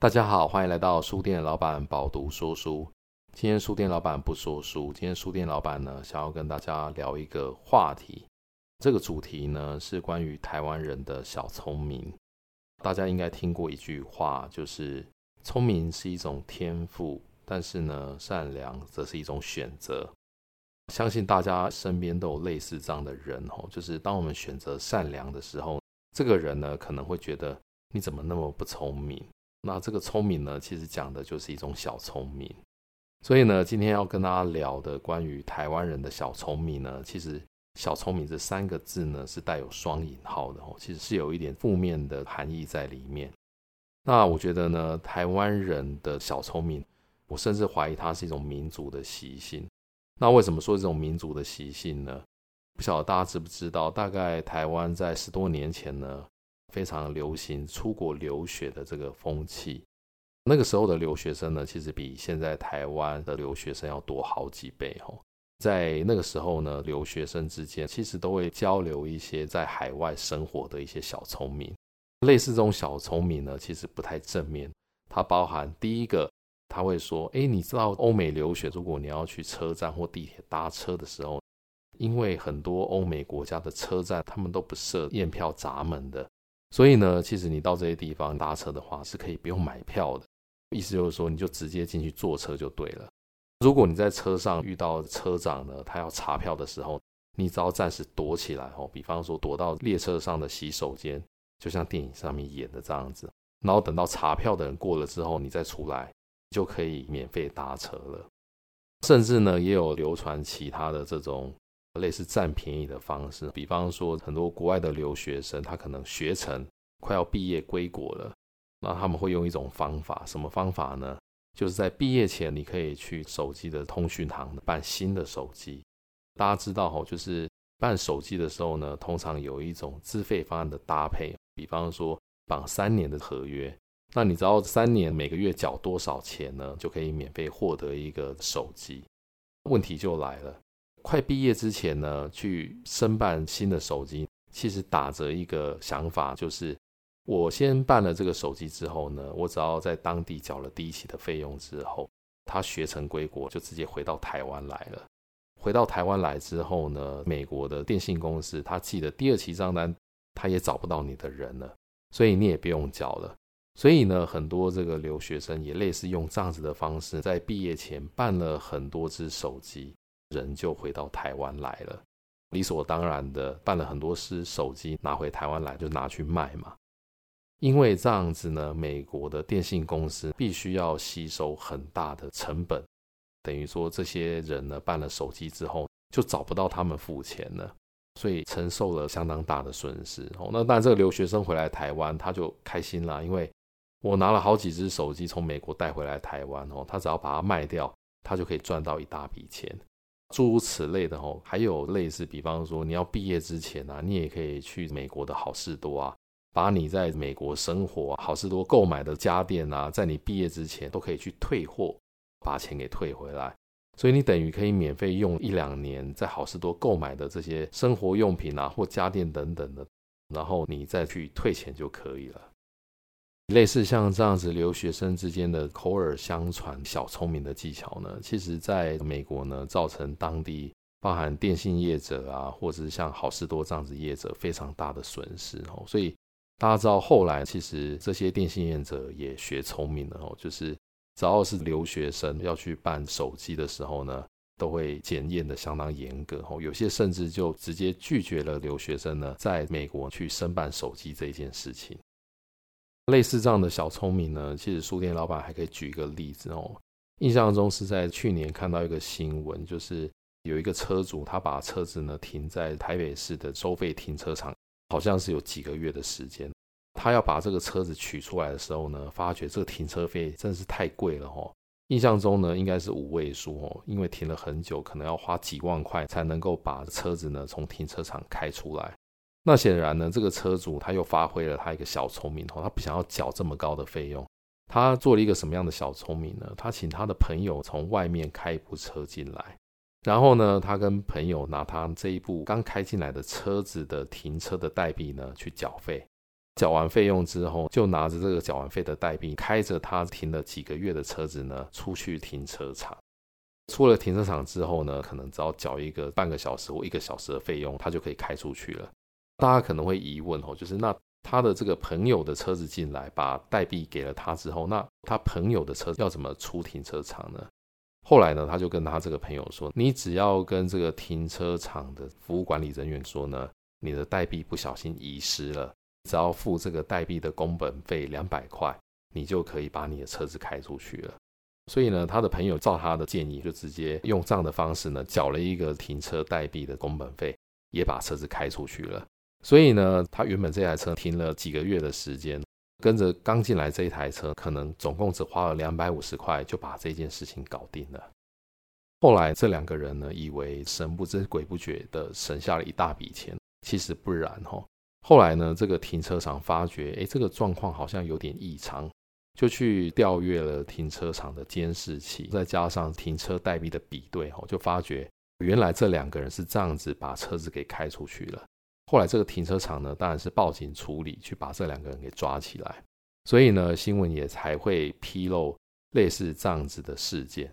大家好，欢迎来到书店老板饱读说书。今天书店老板不说书，今天书店老板呢，想要跟大家聊一个话题。这个主题呢，是关于台湾人的小聪明。大家应该听过一句话，就是聪明是一种天赋，但是呢，善良则是一种选择。相信大家身边都有类似这样的人哦，就是当我们选择善良的时候，这个人呢，可能会觉得你怎么那么不聪明？那这个聪明呢，其实讲的就是一种小聪明。所以呢，今天要跟大家聊的关于台湾人的小聪明呢，其实“小聪明”这三个字呢是带有双引号的哦，其实是有一点负面的含义在里面。那我觉得呢，台湾人的小聪明，我甚至怀疑它是一种民族的习性。那为什么说这种民族的习性呢？不晓得大家知不知道，大概台湾在十多年前呢，非常流行出国留学的这个风气，那个时候的留学生呢，其实比现在台湾的留学生要多好几倍哦。在那个时候呢，留学生之间其实都会交流一些在海外生活的一些小聪明。类似这种小聪明呢，其实不太正面。它包含第一个，他会说：“诶，你知道欧美留学，如果你要去车站或地铁搭车的时候，因为很多欧美国家的车站他们都不设验票闸门的。”所以呢，其实你到这些地方搭车的话，是可以不用买票的。意思就是说，你就直接进去坐车就对了。如果你在车上遇到车长呢，他要查票的时候，你只要暂时躲起来哦，比方说躲到列车上的洗手间，就像电影上面演的这样子。然后等到查票的人过了之后，你再出来，就可以免费搭车了。甚至呢，也有流传其他的这种。类似占便宜的方式，比方说很多国外的留学生，他可能学成快要毕业归国了，那他们会用一种方法，什么方法呢？就是在毕业前，你可以去手机的通讯行办新的手机。大家知道哈，就是办手机的时候呢，通常有一种资费方案的搭配，比方说绑三年的合约，那你知道三年每个月缴多少钱呢？就可以免费获得一个手机。问题就来了。快毕业之前呢，去申办新的手机，其实打着一个想法，就是我先办了这个手机之后呢，我只要在当地缴了第一期的费用之后，他学成归国，就直接回到台湾来了。回到台湾来之后呢，美国的电信公司他寄的第二期账单，他也找不到你的人了，所以你也不用缴了。所以呢，很多这个留学生也类似用这样子的方式，在毕业前办了很多只手机。人就回到台湾来了，理所当然的办了很多事手机，拿回台湾来就拿去卖嘛。因为这样子呢，美国的电信公司必须要吸收很大的成本，等于说这些人呢办了手机之后就找不到他们付钱了，所以承受了相当大的损失。哦，那但这个留学生回来台湾他就开心了，因为我拿了好几只手机从美国带回来台湾哦，他只要把它卖掉，他就可以赚到一大笔钱。诸如此类的哦，还有类似，比方说你要毕业之前啊，你也可以去美国的好事多啊，把你在美国生活啊好事多购买的家电啊，在你毕业之前都可以去退货，把钱给退回来，所以你等于可以免费用一两年在好事多购买的这些生活用品啊或家电等等的，然后你再去退钱就可以了。类似像这样子留学生之间的口耳相传小聪明的技巧呢，其实在美国呢，造成当地包含电信业者啊，或者是像好事多这样子业者非常大的损失哦。所以大家知道后来其实这些电信业者也学聪明了哦，就是只要是留学生要去办手机的时候呢，都会检验的相当严格哦，有些甚至就直接拒绝了留学生呢在美国去申办手机这件事情。类似这样的小聪明呢，其实书店老板还可以举一个例子哦。印象中是在去年看到一个新闻，就是有一个车主他把车子呢停在台北市的收费停车场，好像是有几个月的时间。他要把这个车子取出来的时候呢，发觉这个停车费真是太贵了哦。印象中呢应该是五位数哦，因为停了很久，可能要花几万块才能够把车子呢从停车场开出来。那显然呢，这个车主他又发挥了他一个小聪明哦，他不想要缴这么高的费用，他做了一个什么样的小聪明呢？他请他的朋友从外面开一部车进来，然后呢，他跟朋友拿他这一部刚开进来的车子的停车的代币呢去缴费，缴完费用之后，就拿着这个缴完费的代币，开着他停了几个月的车子呢，出去停车场。出了停车场之后呢，可能只要缴一个半个小时或一个小时的费用，他就可以开出去了。大家可能会疑问哦，就是那他的这个朋友的车子进来，把代币给了他之后，那他朋友的车要怎么出停车场呢？后来呢，他就跟他这个朋友说：“你只要跟这个停车场的服务管理人员说呢，你的代币不小心遗失了，只要付这个代币的工本费两百块，你就可以把你的车子开出去了。”所以呢，他的朋友照他的建议，就直接用这样的方式呢，缴了一个停车代币的工本费，也把车子开出去了。所以呢，他原本这台车停了几个月的时间，跟着刚进来这一台车，可能总共只花了两百五十块，就把这件事情搞定了。后来这两个人呢，以为神不知鬼不觉的省下了一大笔钱，其实不然哈。后来呢，这个停车场发觉，哎，这个状况好像有点异常，就去调阅了停车场的监视器，再加上停车代币的比对，哈，就发觉原来这两个人是这样子把车子给开出去了。后来这个停车场呢，当然是报警处理，去把这两个人给抓起来。所以呢，新闻也才会披露类似这样子的事件。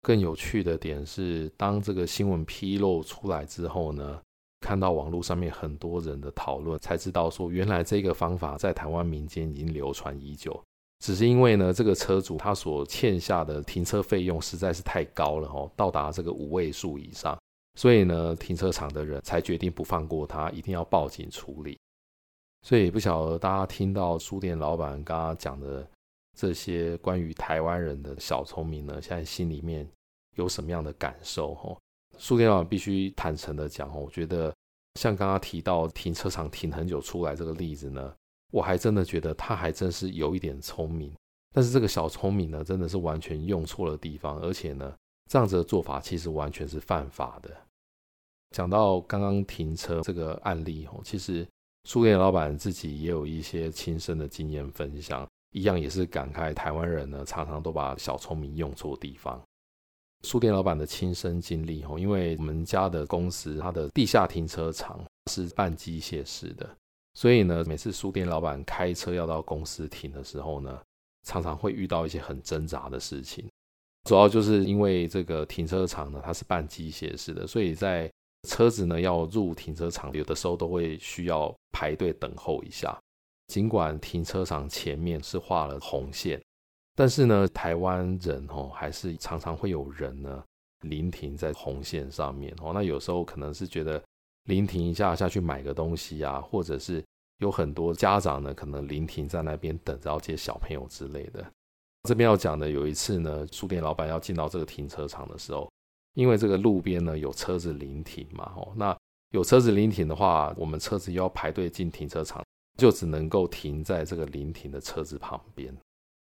更有趣的点是，当这个新闻披露出来之后呢，看到网络上面很多人的讨论，才知道说，原来这个方法在台湾民间已经流传已久。只是因为呢，这个车主他所欠下的停车费用实在是太高了哦，到达这个五位数以上。所以呢，停车场的人才决定不放过他，一定要报警处理。所以不晓得大家听到书店老板刚刚讲的这些关于台湾人的小聪明呢，现在心里面有什么样的感受？哈，书店老板必须坦诚的讲哦，我觉得像刚刚提到停车场停很久出来这个例子呢，我还真的觉得他还真是有一点聪明。但是这个小聪明呢，真的是完全用错了地方，而且呢，这样子的做法其实完全是犯法的。讲到刚刚停车这个案例哦，其实书店老板自己也有一些亲身的经验分享，一样也是感慨台湾人呢常常都把小聪明用错地方。书店老板的亲身经历哦，因为我们家的公司它的地下停车场是半机械式的，所以呢，每次书店老板开车要到公司停的时候呢，常常会遇到一些很挣扎的事情。主要就是因为这个停车场呢，它是半机械式的，所以在车子呢要入停车场，有的时候都会需要排队等候一下。尽管停车场前面是画了红线，但是呢，台湾人哦还是常常会有人呢临停在红线上面哦。那有时候可能是觉得临停一下下去买个东西啊，或者是有很多家长呢可能临停在那边等着要接小朋友之类的。这边要讲的有一次呢，书店老板要进到这个停车场的时候。因为这个路边呢有车子临停嘛，哦，那有车子临停的话，我们车子要排队进停车场，就只能够停在这个临停的车子旁边。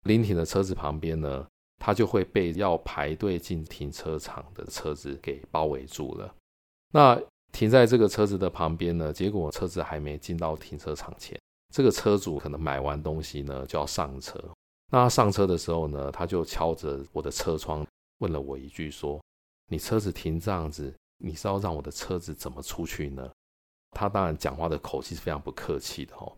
临停的车子旁边呢，它就会被要排队进停车场的车子给包围住了。那停在这个车子的旁边呢，结果车子还没进到停车场前，这个车主可能买完东西呢就要上车。那上车的时候呢，他就敲着我的车窗，问了我一句说。你车子停这样子，你是要让我的车子怎么出去呢？他当然讲话的口气是非常不客气的哦。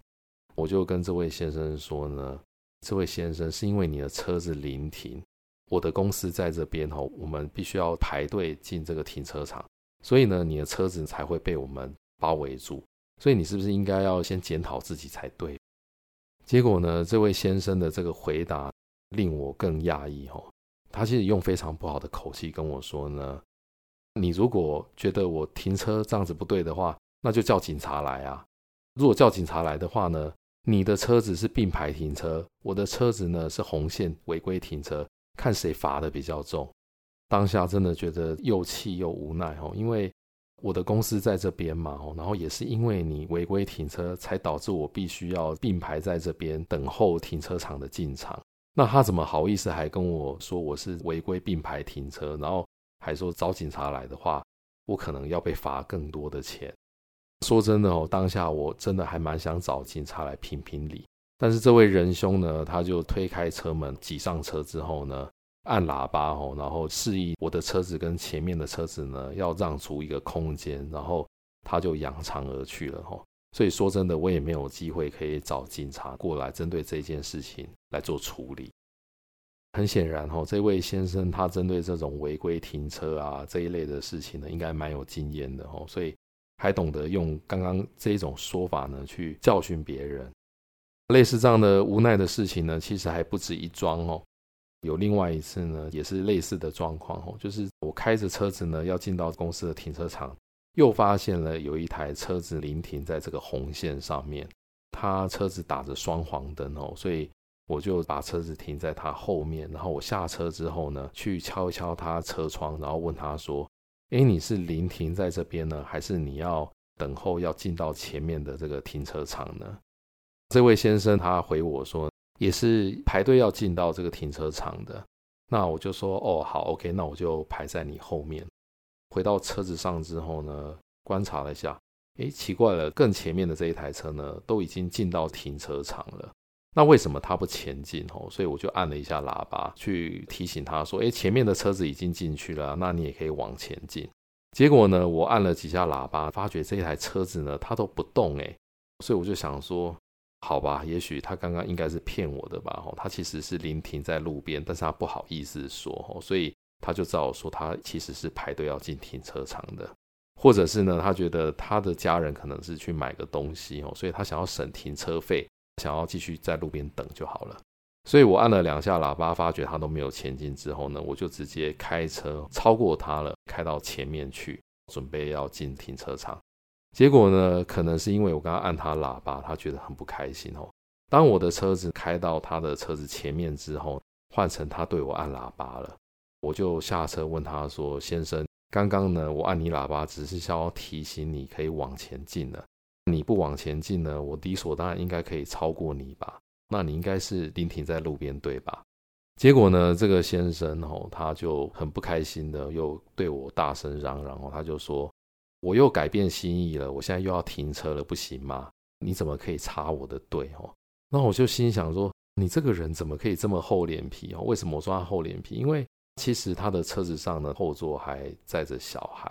我就跟这位先生说呢，这位先生是因为你的车子临停，我的公司在这边哦，我们必须要排队进这个停车场，所以呢，你的车子才会被我们包围住。所以你是不是应该要先检讨自己才对？结果呢，这位先生的这个回答令我更讶异哦。他其实用非常不好的口气跟我说呢：“你如果觉得我停车这样子不对的话，那就叫警察来啊！如果叫警察来的话呢，你的车子是并排停车，我的车子呢是红线违规停车，看谁罚的比较重。”当下真的觉得又气又无奈哦，因为我的公司在这边嘛哦，然后也是因为你违规停车，才导致我必须要并排在这边等候停车场的进场。那他怎么好意思还跟我说我是违规并排停车，然后还说找警察来的话，我可能要被罚更多的钱。说真的哦，当下我真的还蛮想找警察来评评理。但是这位仁兄呢，他就推开车门挤上车之后呢，按喇叭哦，然后示意我的车子跟前面的车子呢要让出一个空间，然后他就扬长而去了哦。所以说真的，我也没有机会可以找警察过来针对这件事情来做处理。很显然，哈，这位先生他针对这种违规停车啊这一类的事情呢，应该蛮有经验的，哈，所以还懂得用刚刚这种说法呢去教训别人。类似这样的无奈的事情呢，其实还不止一桩哦。有另外一次呢，也是类似的状况哦，就是我开着车子呢要进到公司的停车场。又发现了有一台车子临停在这个红线上面，他车子打着双黄灯哦，所以我就把车子停在他后面，然后我下车之后呢，去敲一敲他车窗，然后问他说：“诶，你是临停在这边呢，还是你要等候要进到前面的这个停车场呢？”这位先生他回我说：“也是排队要进到这个停车场的。”那我就说：“哦，好，OK，那我就排在你后面。”回到车子上之后呢，观察了一下，诶，奇怪了，更前面的这一台车呢，都已经进到停车场了。那为什么它不前进？哦，所以我就按了一下喇叭，去提醒他说，诶，前面的车子已经进去了，那你也可以往前进。结果呢，我按了几下喇叭，发觉这一台车子呢，它都不动，诶，所以我就想说，好吧，也许他刚刚应该是骗我的吧，哦，他其实是临停在路边，但是他不好意思说，所以。他就照我说，他其实是排队要进停车场的，或者是呢，他觉得他的家人可能是去买个东西哦，所以他想要省停车费，想要继续在路边等就好了。所以我按了两下喇叭，发觉他都没有前进之后呢，我就直接开车超过他了，开到前面去，准备要进停车场。结果呢，可能是因为我刚刚按他喇叭，他觉得很不开心哦。当我的车子开到他的车子前面之后，换成他对我按喇叭了。我就下车问他说：“先生，刚刚呢，我按你喇叭，只是想要提醒你可以往前进了。你不往前进呢，我理所当然应该可以超过你吧？那你应该是临停在路边对吧？”结果呢，这个先生哦，他就很不开心的，又对我大声嚷嚷哦，他就说：“我又改变心意了，我现在又要停车了，不行吗？你怎么可以插我的队哦？”那我就心想说：“你这个人怎么可以这么厚脸皮哦？为什么我说他厚脸皮？因为……”其实他的车子上呢，后座还载着小孩，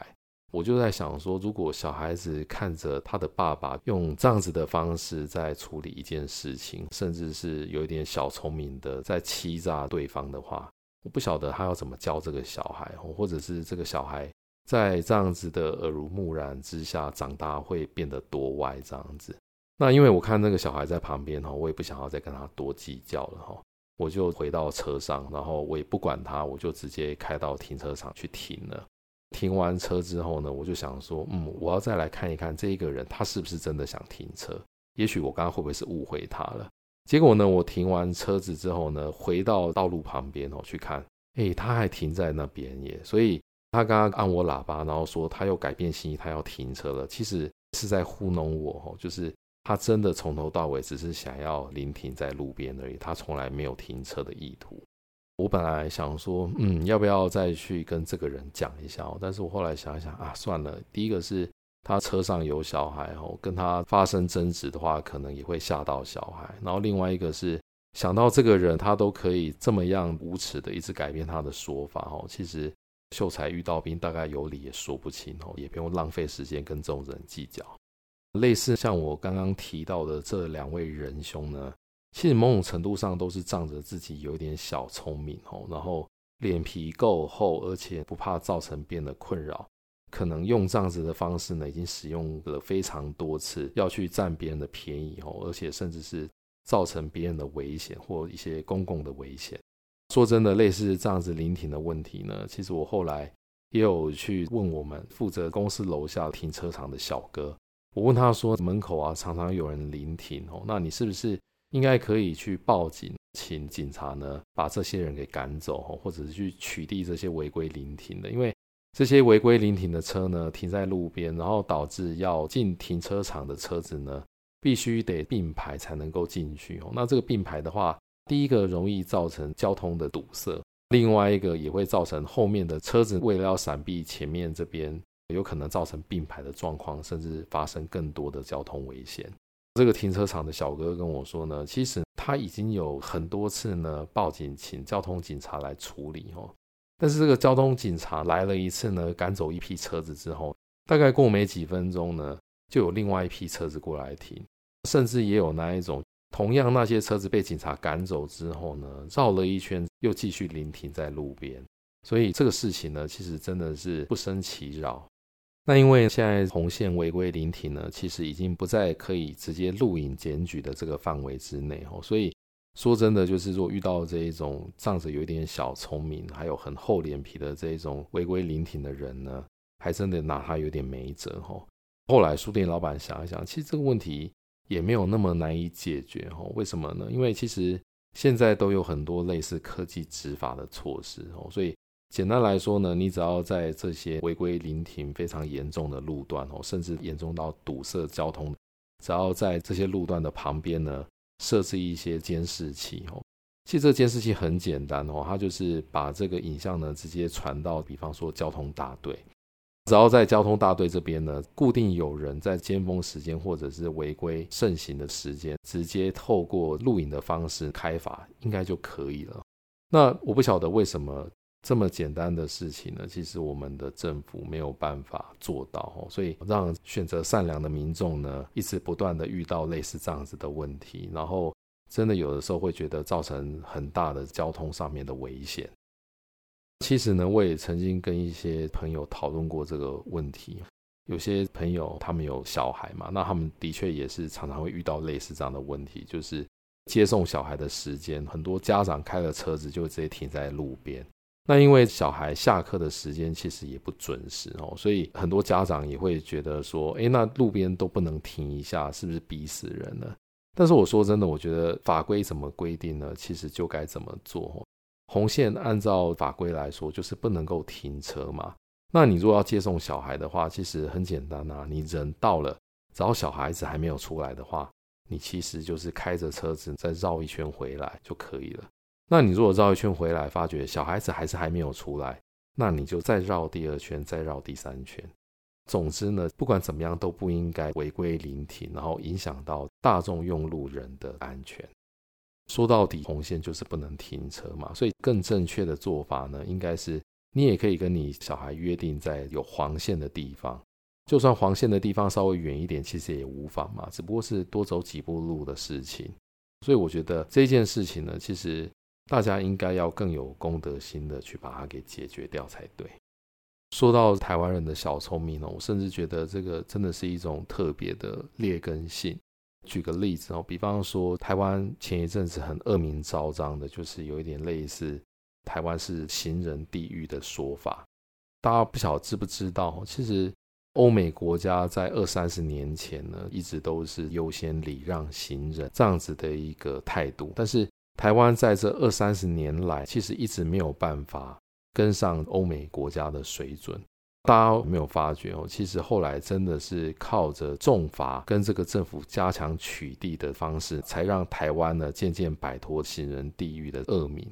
我就在想说，如果小孩子看着他的爸爸用这样子的方式在处理一件事情，甚至是有一点小聪明的在欺诈对方的话，我不晓得他要怎么教这个小孩，或者是这个小孩在这样子的耳濡目染之下长大会变得多歪这样子。那因为我看那个小孩在旁边哈，我也不想要再跟他多计较了哈。我就回到车上，然后我也不管他，我就直接开到停车场去停了。停完车之后呢，我就想说，嗯，我要再来看一看这一个人，他是不是真的想停车？也许我刚刚会不会是误会他了？结果呢，我停完车子之后呢，回到道路旁边哦去看，诶，他还停在那边耶。所以他刚刚按我喇叭，然后说他又改变心意，他要停车了。其实是在糊弄我哦，就是。他真的从头到尾只是想要临停在路边而已，他从来没有停车的意图。我本来想说，嗯，要不要再去跟这个人讲一下？但是我后来想一想啊，算了。第一个是他车上有小孩哦，跟他发生争执的话，可能也会吓到小孩。然后另外一个是想到这个人，他都可以这么样无耻的一直改变他的说法哦。其实秀才遇到兵，大概有理也说不清哦，也不用浪费时间跟这种人计较。类似像我刚刚提到的这两位仁兄呢，其实某种程度上都是仗着自己有点小聪明哦，然后脸皮够厚，而且不怕造成别人的困扰，可能用这样子的方式呢，已经使用了非常多次，要去占别人的便宜哦，而且甚至是造成别人的危险或一些公共的危险。说真的，类似这样子临停的问题呢，其实我后来也有去问我们负责公司楼下停车场的小哥。我问他说：“门口啊，常常有人临停哦，那你是不是应该可以去报警，请警察呢把这些人给赶走，或者是去取缔这些违规临停的？因为这些违规临停的车呢，停在路边，然后导致要进停车场的车子呢，必须得并排才能够进去哦。那这个并排的话，第一个容易造成交通的堵塞，另外一个也会造成后面的车子为了要闪避前面这边。”有可能造成并排的状况，甚至发生更多的交通危险。这个停车场的小哥跟我说呢，其实他已经有很多次呢报警，请交通警察来处理哦。但是这个交通警察来了一次呢，赶走一批车子之后，大概过没几分钟呢，就有另外一批车子过来停，甚至也有那一种，同样那些车子被警察赶走之后呢，绕了一圈又继续临停在路边。所以这个事情呢，其实真的是不胜其扰。那因为现在红线违规临停呢，其实已经不在可以直接录影检举的这个范围之内哦。所以说真的，就是说遇到这一种仗着有一点小聪明，还有很厚脸皮的这一种违规临停的人呢，还真的拿他有点没辙哦。后来书店老板想一想，其实这个问题也没有那么难以解决哦。为什么呢？因为其实现在都有很多类似科技执法的措施哦，所以。简单来说呢，你只要在这些违规临停非常严重的路段哦，甚至严重到堵塞交通，只要在这些路段的旁边呢，设置一些监视器哦。其实这个监视器很简单哦，它就是把这个影像呢直接传到，比方说交通大队，只要在交通大队这边呢，固定有人在尖峰时间或者是违规盛行的时间，直接透过录影的方式开罚，应该就可以了。那我不晓得为什么。这么简单的事情呢，其实我们的政府没有办法做到，所以让选择善良的民众呢，一直不断的遇到类似这样子的问题，然后真的有的时候会觉得造成很大的交通上面的危险。其实呢，我也曾经跟一些朋友讨论过这个问题，有些朋友他们有小孩嘛，那他们的确也是常常会遇到类似这样的问题，就是接送小孩的时间，很多家长开了车子就直接停在路边。那因为小孩下课的时间其实也不准时哦，所以很多家长也会觉得说，诶，那路边都不能停一下，是不是逼死人了？但是我说真的，我觉得法规怎么规定呢？其实就该怎么做。红线按照法规来说，就是不能够停车嘛。那你如果要接送小孩的话，其实很简单啊，你人到了，只要小孩子还没有出来的话，你其实就是开着车子再绕一圈回来就可以了。那你如果绕一圈回来，发觉小孩子还是还没有出来，那你就再绕第二圈，再绕第三圈。总之呢，不管怎么样都不应该违规临停，然后影响到大众用路人的安全。说到底，红线就是不能停车嘛，所以更正确的做法呢，应该是你也可以跟你小孩约定在有黄线的地方，就算黄线的地方稍微远一点，其实也无妨嘛，只不过是多走几步路的事情。所以我觉得这件事情呢，其实。大家应该要更有公德心的去把它给解决掉才对。说到台湾人的小聪明呢，我甚至觉得这个真的是一种特别的劣根性。举个例子哦，比方说台湾前一阵子很恶名昭彰的，就是有一点类似台湾是行人地狱的说法。大家不晓知不知道，其实欧美国家在二三十年前呢，一直都是优先礼让行人这样子的一个态度，但是。台湾在这二三十年来，其实一直没有办法跟上欧美国家的水准。大家有没有发觉哦？其实后来真的是靠着重罚跟这个政府加强取缔的方式，才让台湾呢渐渐摆脱行人地狱的恶名。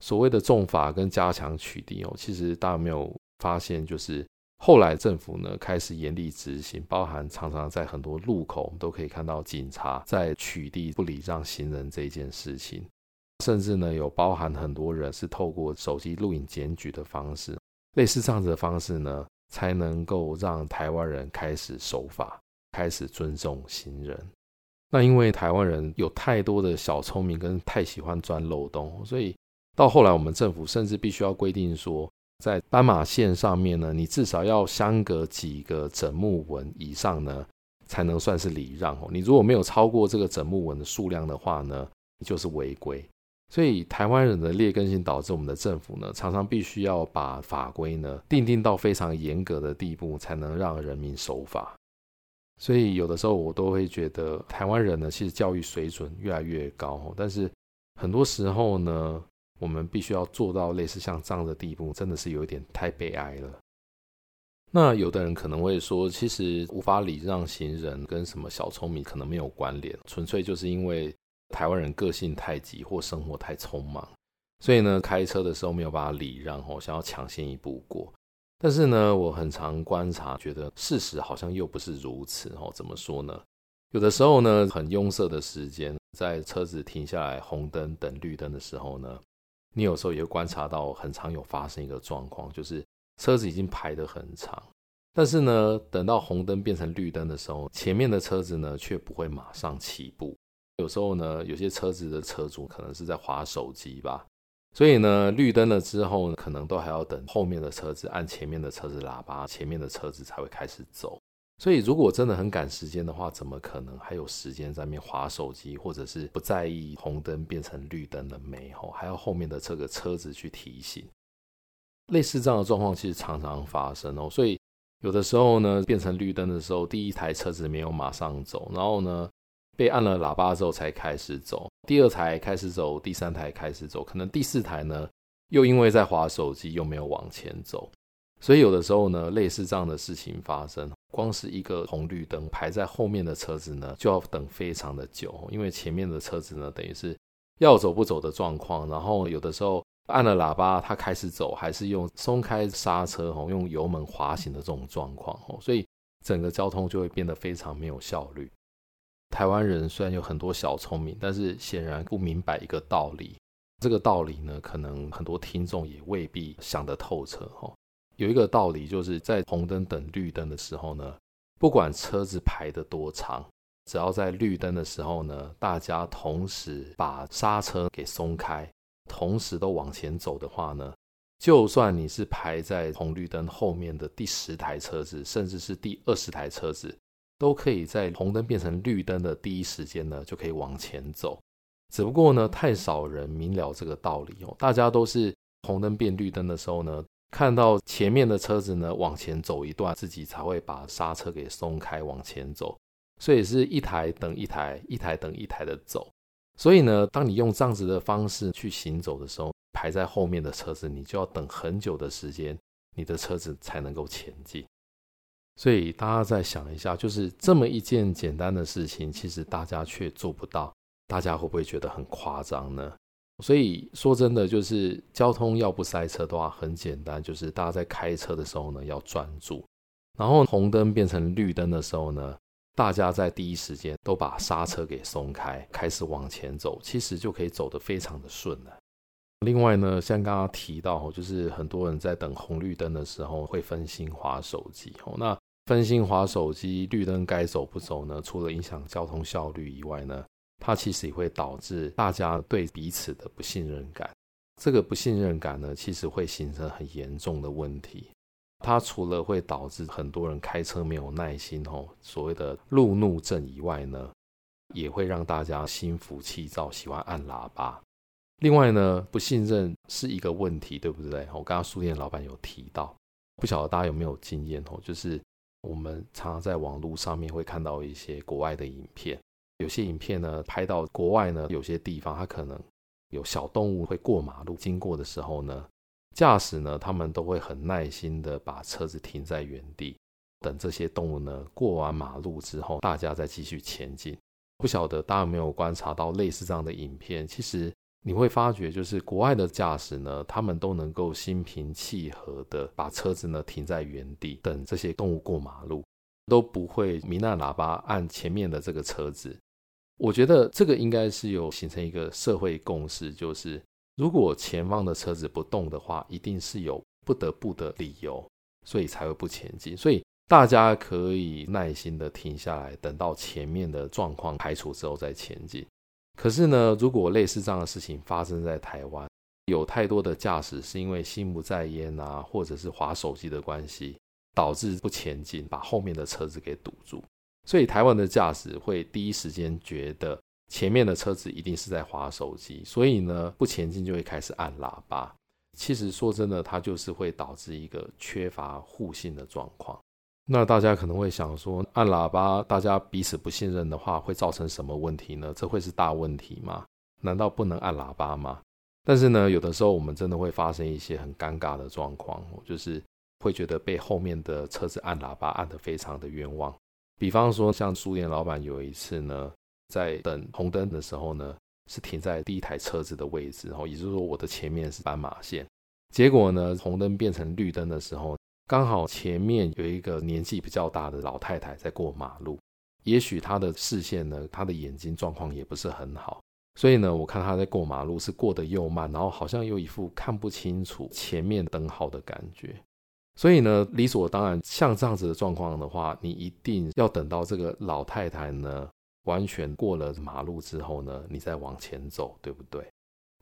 所谓的重罚跟加强取缔哦，其实大家有没有发现，就是后来政府呢开始严厉执行，包含常常在很多路口，我们都可以看到警察在取缔不礼让行人这件事情。甚至呢，有包含很多人是透过手机录影检举的方式，类似这样子的方式呢，才能够让台湾人开始守法，开始尊重行人。那因为台湾人有太多的小聪明跟太喜欢钻漏洞，所以到后来我们政府甚至必须要规定说，在斑马线上面呢，你至少要相隔几个整木纹以上呢，才能算是礼让哦。你如果没有超过这个整木纹的数量的话呢，你就是违规。所以台湾人的劣根性导致我们的政府呢，常常必须要把法规呢定定到非常严格的地步，才能让人民守法。所以有的时候我都会觉得，台湾人呢其实教育水准越来越高，但是很多时候呢，我们必须要做到类似像这样的地步，真的是有点太悲哀了。那有的人可能会说，其实无法礼让行人跟什么小聪明可能没有关联，纯粹就是因为。台湾人个性太急或生活太匆忙，所以呢，开车的时候没有办法礼让哦，想要抢先一步过。但是呢，我很常观察，觉得事实好像又不是如此哦。怎么说呢？有的时候呢，很拥塞的时间，在车子停下来红灯等绿灯的时候呢，你有时候也会观察到，很常有发生一个状况，就是车子已经排得很长，但是呢，等到红灯变成绿灯的时候，前面的车子呢却不会马上起步。有时候呢，有些车子的车主可能是在滑手机吧，所以呢，绿灯了之后，可能都还要等后面的车子按前面的车子喇叭，前面的车子才会开始走。所以，如果真的很赶时间的话，怎么可能还有时间在那边滑手机，或者是不在意红灯变成绿灯了没？吼，还要后面的这个车子去提醒。类似这样的状况，其实常常发生哦。所以，有的时候呢，变成绿灯的时候，第一台车子没有马上走，然后呢，被按了喇叭之后才开始走，第二台开始走，第三台开始走，可能第四台呢，又因为在滑手机，又没有往前走。所以有的时候呢，类似这样的事情发生，光是一个红绿灯排在后面的车子呢，就要等非常的久，因为前面的车子呢，等于是要走不走的状况。然后有的时候按了喇叭，它开始走，还是用松开刹车，用油门滑行的这种状况哦，所以整个交通就会变得非常没有效率。台湾人虽然有很多小聪明，但是显然不明白一个道理。这个道理呢，可能很多听众也未必想得透彻哦，有一个道理，就是在红灯等绿灯的时候呢，不管车子排得多长，只要在绿灯的时候呢，大家同时把刹车给松开，同时都往前走的话呢，就算你是排在红绿灯后面的第十台车子，甚至是第二十台车子，都可以在红灯变成绿灯的第一时间呢，就可以往前走。只不过呢，太少人明了这个道理哦，大家都是红灯变绿灯的时候呢。看到前面的车子呢，往前走一段，自己才会把刹车给松开往前走，所以是一台等一台，一台等一台的走。所以呢，当你用这样子的方式去行走的时候，排在后面的车子，你就要等很久的时间，你的车子才能够前进。所以大家再想一下，就是这么一件简单的事情，其实大家却做不到，大家会不会觉得很夸张呢？所以说真的，就是交通要不塞车的话，很简单，就是大家在开车的时候呢，要专注。然后红灯变成绿灯的时候呢，大家在第一时间都把刹车给松开，开始往前走，其实就可以走得非常的顺了。另外呢，像刚刚提到，就是很多人在等红绿灯的时候会分心划手机。哦，那分心滑手机，绿灯该走不走呢？除了影响交通效率以外呢，它其实也会导致大家对彼此的不信任感。这个不信任感呢，其实会形成很严重的问题。它除了会导致很多人开车没有耐心，吼，所谓的路怒症以外呢，也会让大家心浮气躁，喜欢按喇叭。另外呢，不信任是一个问题，对不对？我刚刚书店老板有提到，不晓得大家有没有经验哦，就是我们常常在网络上面会看到一些国外的影片。有些影片呢，拍到国外呢，有些地方它可能有小动物会过马路，经过的时候呢，驾驶呢，他们都会很耐心的把车子停在原地，等这些动物呢过完马路之后，大家再继续前进。不晓得大家有没有观察到类似这样的影片？其实你会发觉，就是国外的驾驶呢，他们都能够心平气和的把车子呢停在原地，等这些动物过马路，都不会鸣按喇叭按前面的这个车子。我觉得这个应该是有形成一个社会共识，就是如果前方的车子不动的话，一定是有不得不的理由，所以才会不前进。所以大家可以耐心的停下来，等到前面的状况排除之后再前进。可是呢，如果类似这样的事情发生在台湾，有太多的驾驶是因为心不在焉啊，或者是滑手机的关系，导致不前进，把后面的车子给堵住。所以台湾的驾驶会第一时间觉得前面的车子一定是在滑手机，所以呢，不前进就会开始按喇叭。其实说真的，它就是会导致一个缺乏互信的状况。那大家可能会想说，按喇叭大家彼此不信任的话，会造成什么问题呢？这会是大问题吗？难道不能按喇叭吗？但是呢，有的时候我们真的会发生一些很尴尬的状况，就是会觉得被后面的车子按喇叭按得非常的冤枉。比方说，像书店老板有一次呢，在等红灯的时候呢，是停在第一台车子的位置，然后也就是说我的前面是斑马线。结果呢，红灯变成绿灯的时候，刚好前面有一个年纪比较大的老太太在过马路，也许她的视线呢，她的眼睛状况也不是很好，所以呢，我看她在过马路是过得又慢，然后好像又一副看不清楚前面灯号的感觉。所以呢，理所当然，像这样子的状况的话，你一定要等到这个老太太呢完全过了马路之后呢，你再往前走，对不对？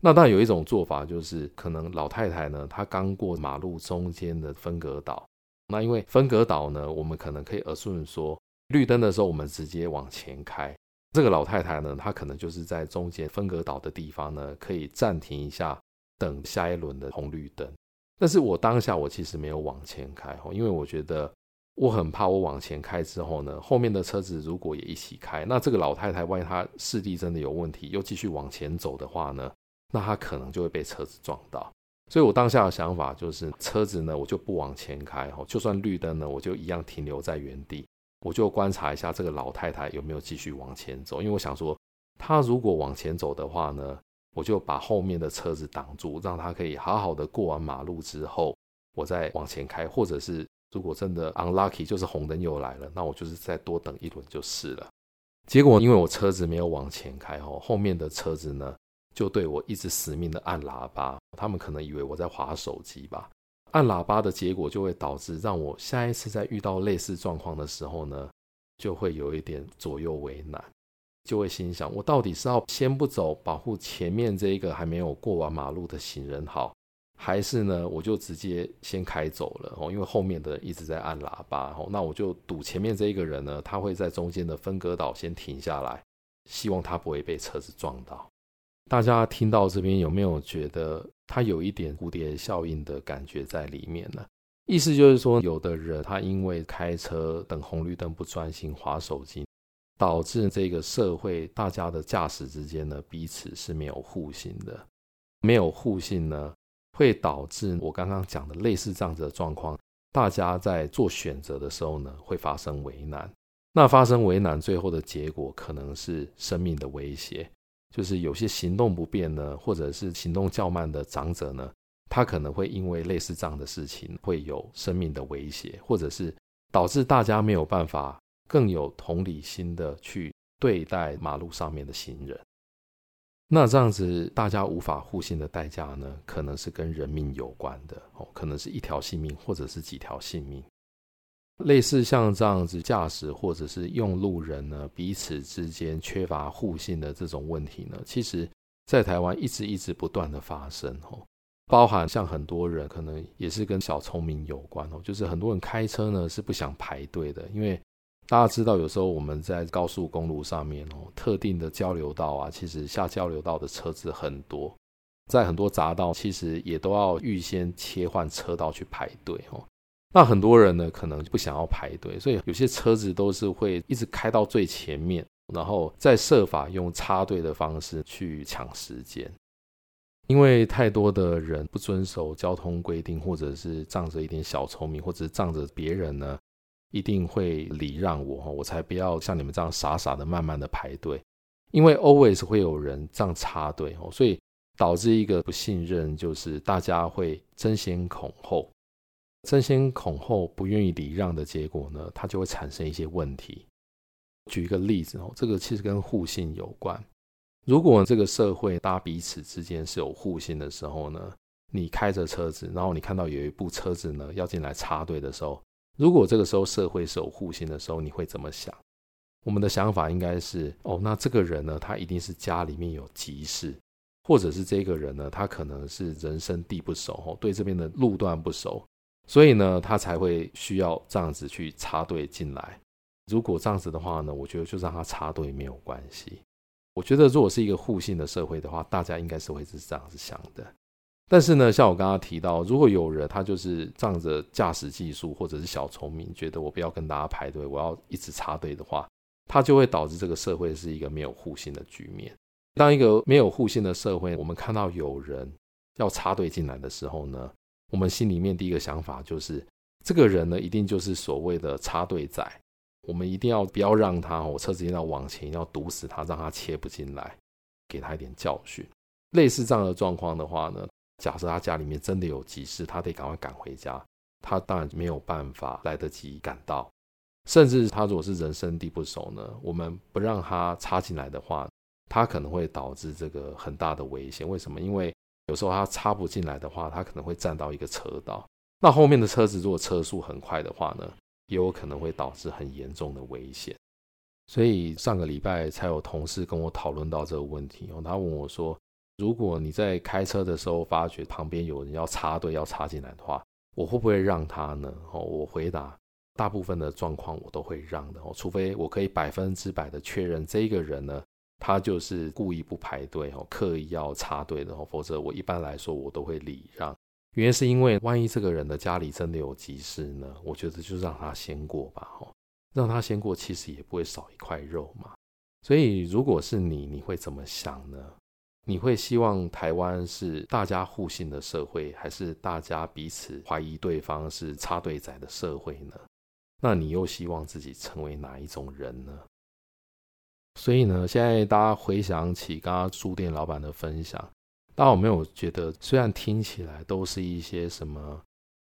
那当然有一种做法，就是可能老太太呢，她刚过马路中间的分隔岛，那因为分隔岛呢，我们可能可以 assume 说，绿灯的时候我们直接往前开，这个老太太呢，她可能就是在中间分隔岛的地方呢，可以暂停一下，等下一轮的红绿灯。但是我当下我其实没有往前开，因为我觉得我很怕我往前开之后呢，后面的车子如果也一起开，那这个老太太万一她视力真的有问题，又继续往前走的话呢，那他可能就会被车子撞到。所以我当下的想法就是，车子呢我就不往前开哦，就算绿灯呢，我就一样停留在原地，我就观察一下这个老太太有没有继续往前走，因为我想说，她如果往前走的话呢。我就把后面的车子挡住，让她可以好好的过完马路之后，我再往前开，或者是如果真的 unlucky 就是红灯又来了，那我就是再多等一轮就是了。结果因为我车子没有往前开哦，后面的车子呢就对我一直死命的按喇叭，他们可能以为我在滑手机吧。按喇叭的结果就会导致让我下一次再遇到类似状况的时候呢，就会有一点左右为难。就会心想，我到底是要先不走，保护前面这一个还没有过完马路的行人好，还是呢，我就直接先开走了哦？因为后面的一直在按喇叭哦，那我就赌前面这一个人呢，他会在中间的分隔岛先停下来，希望他不会被车子撞到。大家听到这边有没有觉得它有一点蝴蝶效应的感觉在里面呢？意思就是说，有的人他因为开车等红绿灯不专心滑手机。导致这个社会大家的驾驶之间呢，彼此是没有互信的，没有互信呢，会导致我刚刚讲的类似这样子的状况。大家在做选择的时候呢，会发生为难。那发生为难，最后的结果可能是生命的威胁。就是有些行动不便呢，或者是行动较慢的长者呢，他可能会因为类似这样的事情，会有生命的威胁，或者是导致大家没有办法。更有同理心的去对待马路上面的行人，那这样子大家无法互信的代价呢，可能是跟人命有关的哦，可能是一条性命或者是几条性命。类似像这样子驾驶或者是用路人呢，彼此之间缺乏互信的这种问题呢，其实在台湾一直一直不断的发生哦，包含像很多人可能也是跟小聪明有关哦，就是很多人开车呢是不想排队的，因为。大家知道，有时候我们在高速公路上面哦，特定的交流道啊，其实下交流道的车子很多，在很多匝道其实也都要预先切换车道去排队哦。那很多人呢，可能不想要排队，所以有些车子都是会一直开到最前面，然后再设法用插队的方式去抢时间。因为太多的人不遵守交通规定，或者是仗着一点小聪明，或者是仗着别人呢。一定会礼让我，我才不要像你们这样傻傻的慢慢的排队，因为 always 会有人这样插队哦，所以导致一个不信任，就是大家会争先恐后，争先恐后不愿意礼让的结果呢，它就会产生一些问题。举一个例子哦，这个其实跟互信有关。如果这个社会大家彼此之间是有互信的时候呢，你开着车子，然后你看到有一部车子呢要进来插队的时候。如果这个时候社会是有互信的时候，你会怎么想？我们的想法应该是：哦，那这个人呢，他一定是家里面有急事，或者是这个人呢，他可能是人生地不熟，对这边的路段不熟，所以呢，他才会需要这样子去插队进来。如果这样子的话呢，我觉得就让他插队没有关系。我觉得如果是一个互信的社会的话，大家应该是会是这样子想的。但是呢，像我刚刚提到，如果有人他就是仗着驾驶技术或者是小聪明，觉得我不要跟大家排队，我要一直插队的话，他就会导致这个社会是一个没有互信的局面。当一个没有互信的社会，我们看到有人要插队进来的时候呢，我们心里面第一个想法就是，这个人呢一定就是所谓的插队仔，我们一定要不要让他，我车子一定要往前，要堵死他，让他切不进来，给他一点教训。类似这样的状况的话呢，假设他家里面真的有急事，他得赶快赶回家，他当然没有办法来得及赶到。甚至他如果是人生地不熟呢，我们不让他插进来的话，他可能会导致这个很大的危险。为什么？因为有时候他插不进来的话，他可能会占到一个车道。那后面的车子如果车速很快的话呢，也有可能会导致很严重的危险。所以上个礼拜才有同事跟我讨论到这个问题哦，他问我说，如果你在开车的时候发觉旁边有人要插队要插进来的话，我会不会让他呢？哦，我回答，大部分的状况我都会让的哦，除非我可以百分之百的确认这个人呢，他就是故意不排队哦，刻意要插队的哦，否则我一般来说我都会礼让。原因是因为万一这个人的家里真的有急事呢，我觉得就让他先过吧哦。让他先过，其实也不会少一块肉嘛。所以，如果是你，你会怎么想呢？你会希望台湾是大家互信的社会，还是大家彼此怀疑对方是插队仔的社会呢？那你又希望自己成为哪一种人呢？所以呢，现在大家回想起刚刚书店老板的分享，大家有没有觉得，虽然听起来都是一些什么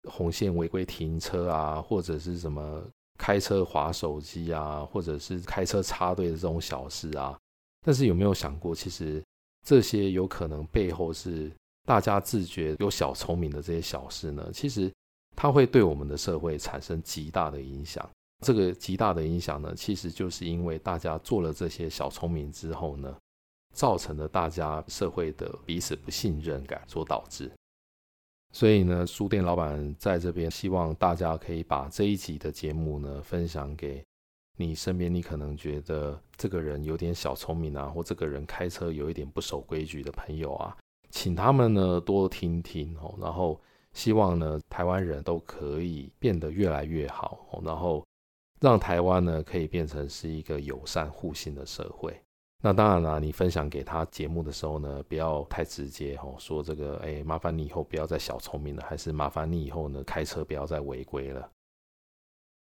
红线违规停车啊，或者是什么？开车划手机啊，或者是开车插队的这种小事啊，但是有没有想过，其实这些有可能背后是大家自觉有小聪明的这些小事呢？其实它会对我们的社会产生极大的影响。这个极大的影响呢，其实就是因为大家做了这些小聪明之后呢，造成了大家社会的彼此不信任感所导致。所以呢，书店老板在这边希望大家可以把这一集的节目呢分享给你身边，你可能觉得这个人有点小聪明啊，或这个人开车有一点不守规矩的朋友啊，请他们呢多听听哦，然后希望呢台湾人都可以变得越来越好，然后让台湾呢可以变成是一个友善互信的社会。那当然啦，你分享给他节目的时候呢，不要太直接哦，说这个，哎，麻烦你以后不要再小聪明了，还是麻烦你以后呢，开车不要再违规了。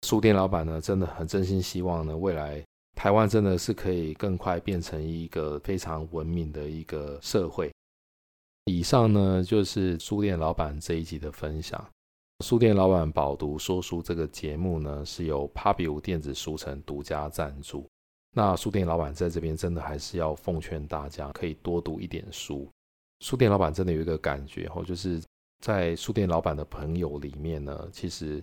书店老板呢，真的很真心希望呢，未来台湾真的是可以更快变成一个非常文明的一个社会。以上呢，就是书店老板这一集的分享。书店老板饱读说书这个节目呢，是由 Pubu 电子书城独家赞助。那书店老板在这边真的还是要奉劝大家，可以多读一点书。书店老板真的有一个感觉哦，就是在书店老板的朋友里面呢，其实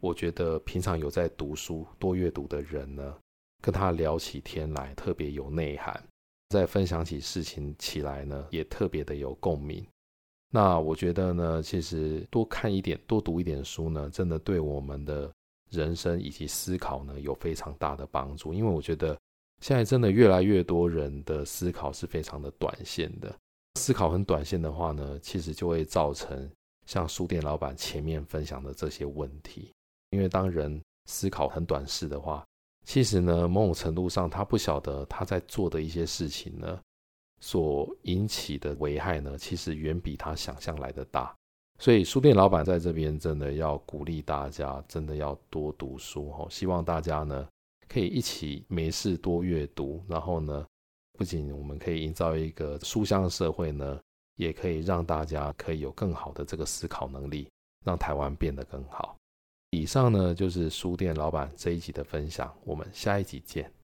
我觉得平常有在读书、多阅读的人呢，跟他聊起天来特别有内涵，在分享起事情起来呢，也特别的有共鸣。那我觉得呢，其实多看一点、多读一点书呢，真的对我们的。人生以及思考呢，有非常大的帮助。因为我觉得现在真的越来越多人的思考是非常的短线的。思考很短线的话呢，其实就会造成像书店老板前面分享的这些问题。因为当人思考很短视的话，其实呢，某种程度上他不晓得他在做的一些事情呢，所引起的危害呢，其实远比他想象来的大。所以书店老板在这边真的要鼓励大家，真的要多读书哦。希望大家呢可以一起没事多阅读，然后呢，不仅我们可以营造一个书香的社会呢，也可以让大家可以有更好的这个思考能力，让台湾变得更好。以上呢就是书店老板这一集的分享，我们下一集见。